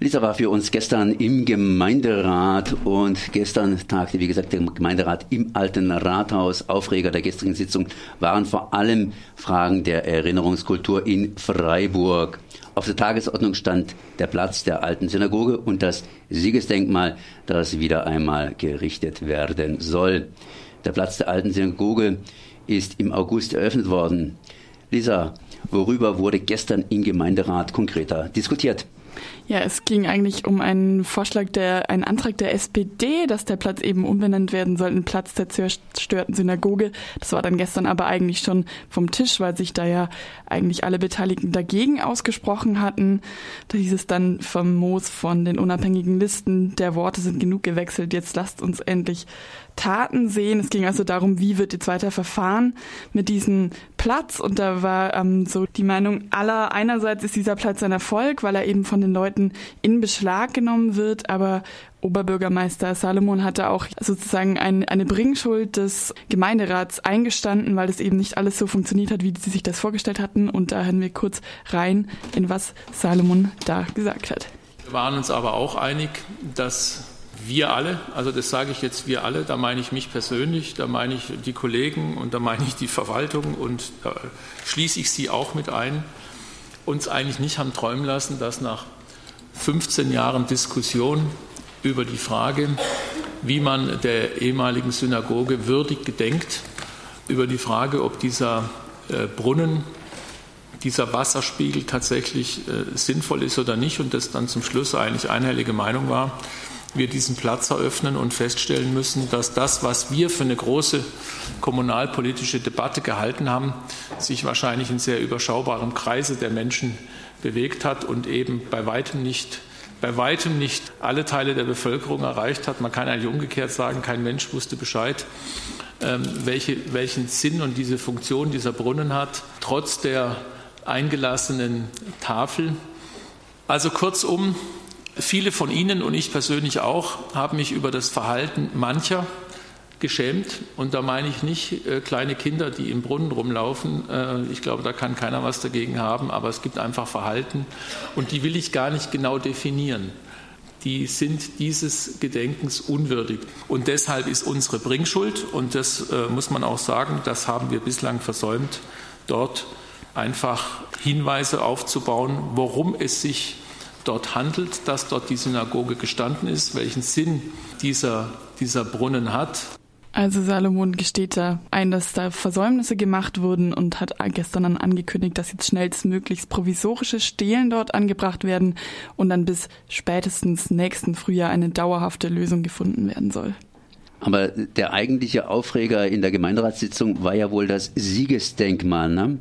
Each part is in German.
Lisa war für uns gestern im Gemeinderat und gestern tagte, wie gesagt, der Gemeinderat im alten Rathaus. Aufreger der gestrigen Sitzung waren vor allem Fragen der Erinnerungskultur in Freiburg. Auf der Tagesordnung stand der Platz der alten Synagoge und das Siegesdenkmal, das wieder einmal gerichtet werden soll. Der Platz der alten Synagoge ist im August eröffnet worden. Lisa, worüber wurde gestern im Gemeinderat konkreter diskutiert? Ja, es ging eigentlich um einen Vorschlag der, einen Antrag der SPD, dass der Platz eben umbenannt werden soll in Platz der zerstörten Synagoge. Das war dann gestern aber eigentlich schon vom Tisch, weil sich da ja eigentlich alle Beteiligten dagegen ausgesprochen hatten. Da hieß es dann vom Moos von den unabhängigen Listen, der Worte sind genug gewechselt, jetzt lasst uns endlich Taten sehen. Es ging also darum, wie wird jetzt weiter verfahren mit diesem Platz. Und da war ähm, so die Meinung aller, einerseits ist dieser Platz ein Erfolg, weil er eben von den Leuten in Beschlag genommen wird, aber Oberbürgermeister Salomon hatte auch sozusagen ein, eine Bringschuld des Gemeinderats eingestanden, weil das eben nicht alles so funktioniert hat, wie sie sich das vorgestellt hatten. Und da hören wir kurz rein, in was Salomon da gesagt hat. Wir waren uns aber auch einig, dass wir alle, also das sage ich jetzt wir alle, da meine ich mich persönlich, da meine ich die Kollegen und da meine ich die Verwaltung und da schließe ich Sie auch mit ein, uns eigentlich nicht haben träumen lassen, dass nach 15 Jahren Diskussion über die Frage, wie man der ehemaligen Synagoge würdig gedenkt, über die Frage, ob dieser äh, Brunnen, dieser Wasserspiegel tatsächlich äh, sinnvoll ist oder nicht und das dann zum Schluss eigentlich einhellige Meinung war, wir diesen Platz eröffnen und feststellen müssen, dass das, was wir für eine große kommunalpolitische Debatte gehalten haben, sich wahrscheinlich in sehr überschaubarem Kreise der Menschen bewegt hat und eben bei weitem nicht bei weitem nicht alle Teile der Bevölkerung erreicht hat. Man kann eigentlich umgekehrt sagen, kein Mensch wusste Bescheid, ähm, welche, welchen Sinn und diese Funktion dieser Brunnen hat, trotz der eingelassenen Tafel. Also kurzum, Viele von Ihnen und ich persönlich auch haben mich über das Verhalten mancher geschämt. Und da meine ich nicht äh, kleine Kinder, die im Brunnen rumlaufen. Äh, ich glaube, da kann keiner was dagegen haben. Aber es gibt einfach Verhalten und die will ich gar nicht genau definieren. Die sind dieses Gedenkens unwürdig. Und deshalb ist unsere Bringschuld, und das äh, muss man auch sagen, das haben wir bislang versäumt, dort einfach Hinweise aufzubauen, worum es sich dort handelt, dass dort die Synagoge gestanden ist, welchen Sinn dieser, dieser Brunnen hat. Also Salomon gesteht da ein, dass da Versäumnisse gemacht wurden und hat gestern dann angekündigt, dass jetzt schnellstmöglichst provisorische Stelen dort angebracht werden und dann bis spätestens nächsten Frühjahr eine dauerhafte Lösung gefunden werden soll. Aber der eigentliche Aufreger in der Gemeinderatssitzung war ja wohl das Siegesdenkmal, ne?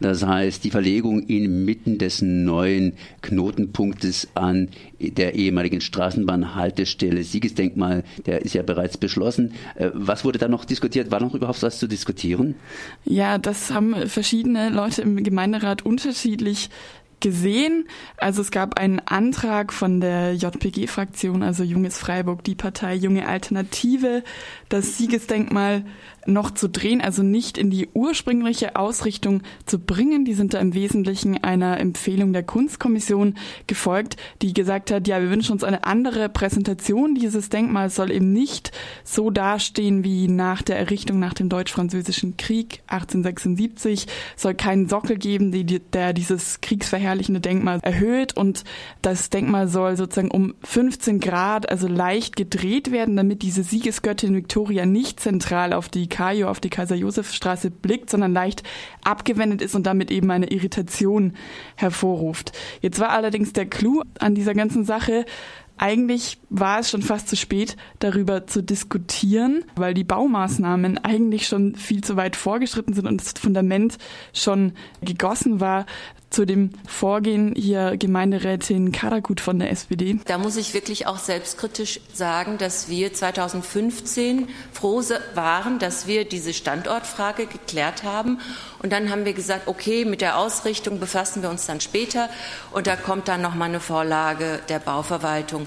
Das heißt, die Verlegung inmitten des neuen Knotenpunktes an der ehemaligen Straßenbahnhaltestelle Siegesdenkmal, der ist ja bereits beschlossen. Äh, was wurde da noch diskutiert? War noch überhaupt was zu diskutieren? Ja, das haben verschiedene Leute im Gemeinderat unterschiedlich gesehen. Also es gab einen Antrag von der JPG-Fraktion, also Junges Freiburg, die Partei Junge Alternative, das Siegesdenkmal noch zu drehen, also nicht in die ursprüngliche Ausrichtung zu bringen. Die sind da im Wesentlichen einer Empfehlung der Kunstkommission gefolgt, die gesagt hat, ja, wir wünschen uns eine andere Präsentation dieses Denkmals, soll eben nicht so dastehen wie nach der Errichtung nach dem Deutsch-Französischen Krieg 1876, soll keinen Sockel geben, der dieses kriegsverherrlichende Denkmal erhöht und das Denkmal soll sozusagen um 15 Grad, also leicht gedreht werden, damit diese Siegesgöttin Victoria nicht zentral auf die Caio auf die Kaiser-Josef-Straße blickt, sondern leicht abgewendet ist und damit eben eine Irritation hervorruft. Jetzt war allerdings der Clou an dieser ganzen Sache, eigentlich war es schon fast zu spät, darüber zu diskutieren, weil die Baumaßnahmen eigentlich schon viel zu weit vorgeschritten sind und das Fundament schon gegossen war zu dem Vorgehen hier Gemeinderätin Karakut von der SPD. Da muss ich wirklich auch selbstkritisch sagen, dass wir 2015 froh waren, dass wir diese Standortfrage geklärt haben. Und dann haben wir gesagt, okay, mit der Ausrichtung befassen wir uns dann später. Und da kommt dann noch mal eine Vorlage der Bauverwaltung.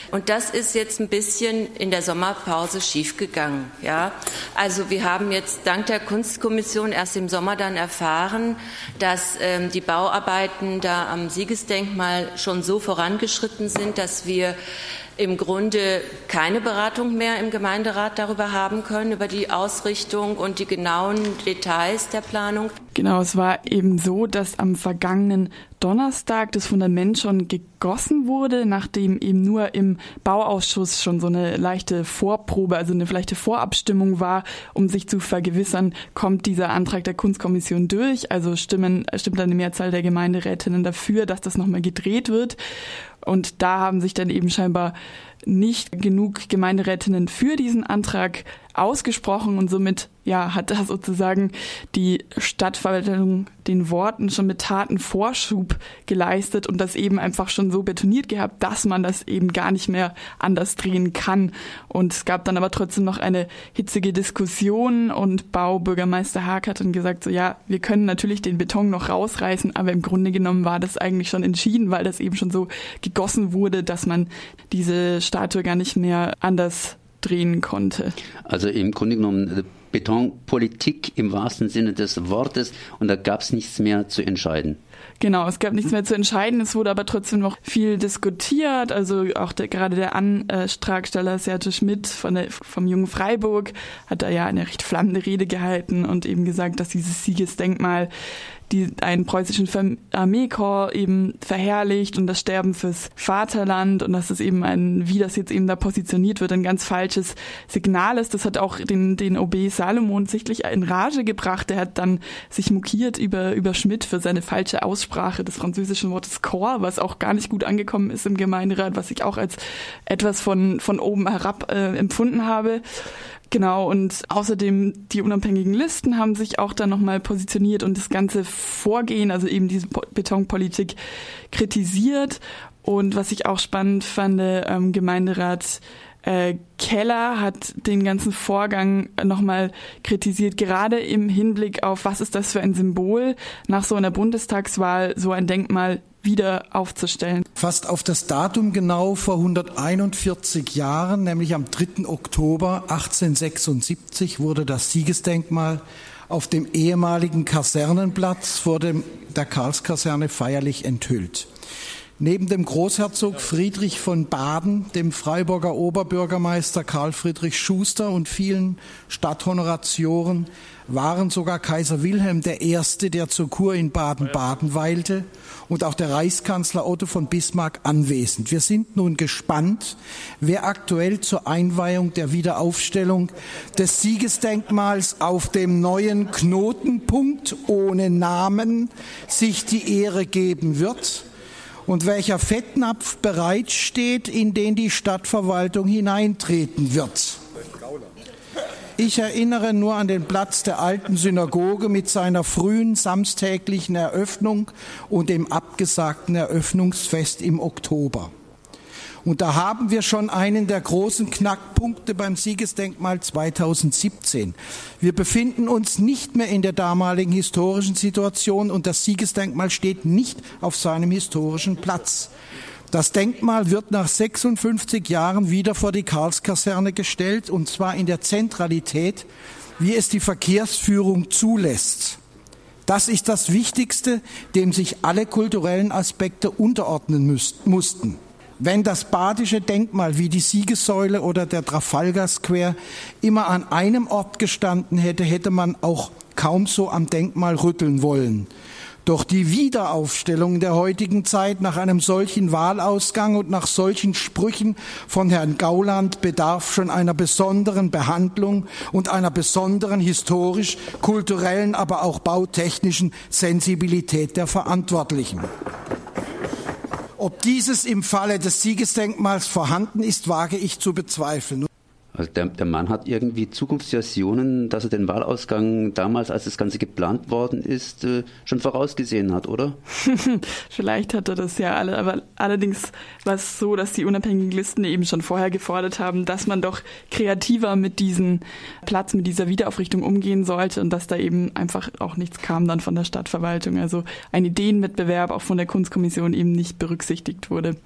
Und das ist jetzt ein bisschen in der Sommerpause schiefgegangen. Ja? Also wir haben jetzt dank der Kunstkommission erst im Sommer dann erfahren, dass ähm, die Bauarbeiten da am Siegesdenkmal schon so vorangeschritten sind, dass wir im Grunde keine Beratung mehr im Gemeinderat darüber haben können, über die Ausrichtung und die genauen Details der Planung. Genau, es war eben so, dass am vergangenen Donnerstag das Fundament schon gegossen wurde, nachdem eben nur im Bauausschuss schon so eine leichte Vorprobe, also eine leichte Vorabstimmung war, um sich zu vergewissern, kommt dieser Antrag der Kunstkommission durch, also stimmen, stimmt eine Mehrzahl der Gemeinderätinnen dafür, dass das nochmal gedreht wird. Und da haben sich dann eben scheinbar nicht genug Gemeinderätinnen für diesen Antrag ausgesprochen und somit ja hat da sozusagen die Stadtverwaltung den Worten schon mit Taten Vorschub geleistet und das eben einfach schon so betoniert gehabt, dass man das eben gar nicht mehr anders drehen kann. Und es gab dann aber trotzdem noch eine hitzige Diskussion und Baubürgermeister Haag hat dann gesagt, so ja, wir können natürlich den Beton noch rausreißen, aber im Grunde genommen war das eigentlich schon entschieden, weil das eben schon so gegossen wurde, dass man diese Statue gar nicht mehr anders drehen konnte. Also im Grunde genommen äh, Betonpolitik im wahrsten Sinne des Wortes und da gab es nichts mehr zu entscheiden. Genau, es gab nichts mehr zu entscheiden. Es wurde aber trotzdem noch viel diskutiert. Also auch der, gerade der Antragsteller Serge Schmidt von der, vom Jungen Freiburg hat da ja eine recht flammende Rede gehalten und eben gesagt, dass dieses Siegesdenkmal die einen preußischen Armeekorps eben verherrlicht und das Sterben fürs Vaterland und dass es eben ein, wie das jetzt eben da positioniert wird, ein ganz falsches Signal ist. Das hat auch den, den OB Salomon sichtlich in Rage gebracht. Der hat dann sich mokiert über, über Schmidt für seine falsche Aussprache des französischen Wortes Corps, was auch gar nicht gut angekommen ist im Gemeinderat, was ich auch als etwas von, von oben herab äh, empfunden habe. Genau, und außerdem die unabhängigen Listen haben sich auch dann nochmal positioniert und das ganze Vorgehen, also eben diese Betonpolitik kritisiert. Und was ich auch spannend fand, ähm, Gemeinderat äh, Keller hat den ganzen Vorgang nochmal kritisiert, gerade im Hinblick auf, was ist das für ein Symbol, nach so einer Bundestagswahl so ein Denkmal wieder aufzustellen. Fast auf das Datum genau vor 141 Jahren, nämlich am 3. Oktober 1876, wurde das Siegesdenkmal auf dem ehemaligen Kasernenplatz vor dem, der Karlskaserne feierlich enthüllt. Neben dem Großherzog Friedrich von Baden, dem Freiburger Oberbürgermeister Karl Friedrich Schuster und vielen Stadthonoratioren waren sogar Kaiser Wilhelm I., der zur Kur in Baden-Baden weilte, und auch der Reichskanzler Otto von Bismarck anwesend. Wir sind nun gespannt, wer aktuell zur Einweihung der Wiederaufstellung des Siegesdenkmals auf dem neuen Knotenpunkt ohne Namen sich die Ehre geben wird und welcher Fettnapf bereitsteht, in den die Stadtverwaltung hineintreten wird. Ich erinnere nur an den Platz der alten Synagoge mit seiner frühen samstäglichen Eröffnung und dem abgesagten Eröffnungsfest im Oktober. Und da haben wir schon einen der großen Knackpunkte beim Siegesdenkmal 2017. Wir befinden uns nicht mehr in der damaligen historischen Situation und das Siegesdenkmal steht nicht auf seinem historischen Platz. Das Denkmal wird nach 56 Jahren wieder vor die Karlskaserne gestellt und zwar in der Zentralität, wie es die Verkehrsführung zulässt. Das ist das Wichtigste, dem sich alle kulturellen Aspekte unterordnen mussten. Wenn das badische Denkmal wie die Siegessäule oder der Trafalgar Square immer an einem Ort gestanden hätte, hätte man auch kaum so am Denkmal rütteln wollen. Doch die Wiederaufstellung der heutigen Zeit nach einem solchen Wahlausgang und nach solchen Sprüchen von Herrn Gauland bedarf schon einer besonderen Behandlung und einer besonderen historisch, kulturellen, aber auch bautechnischen Sensibilität der Verantwortlichen. Ob dieses im Falle des Siegesdenkmals vorhanden ist, wage ich zu bezweifeln. Also der, der Mann hat irgendwie Zukunftsversionen, dass er den Wahlausgang damals, als das Ganze geplant worden ist, äh, schon vorausgesehen hat, oder? Vielleicht hat er das ja alle, aber allerdings war es so, dass die unabhängigen Listen eben schon vorher gefordert haben, dass man doch kreativer mit diesem Platz, mit dieser Wiederaufrichtung umgehen sollte und dass da eben einfach auch nichts kam dann von der Stadtverwaltung. Also ein Ideenwettbewerb auch von der Kunstkommission eben nicht berücksichtigt wurde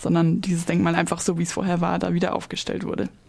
sondern dieses Denkmal einfach so, wie es vorher war, da wieder aufgestellt wurde.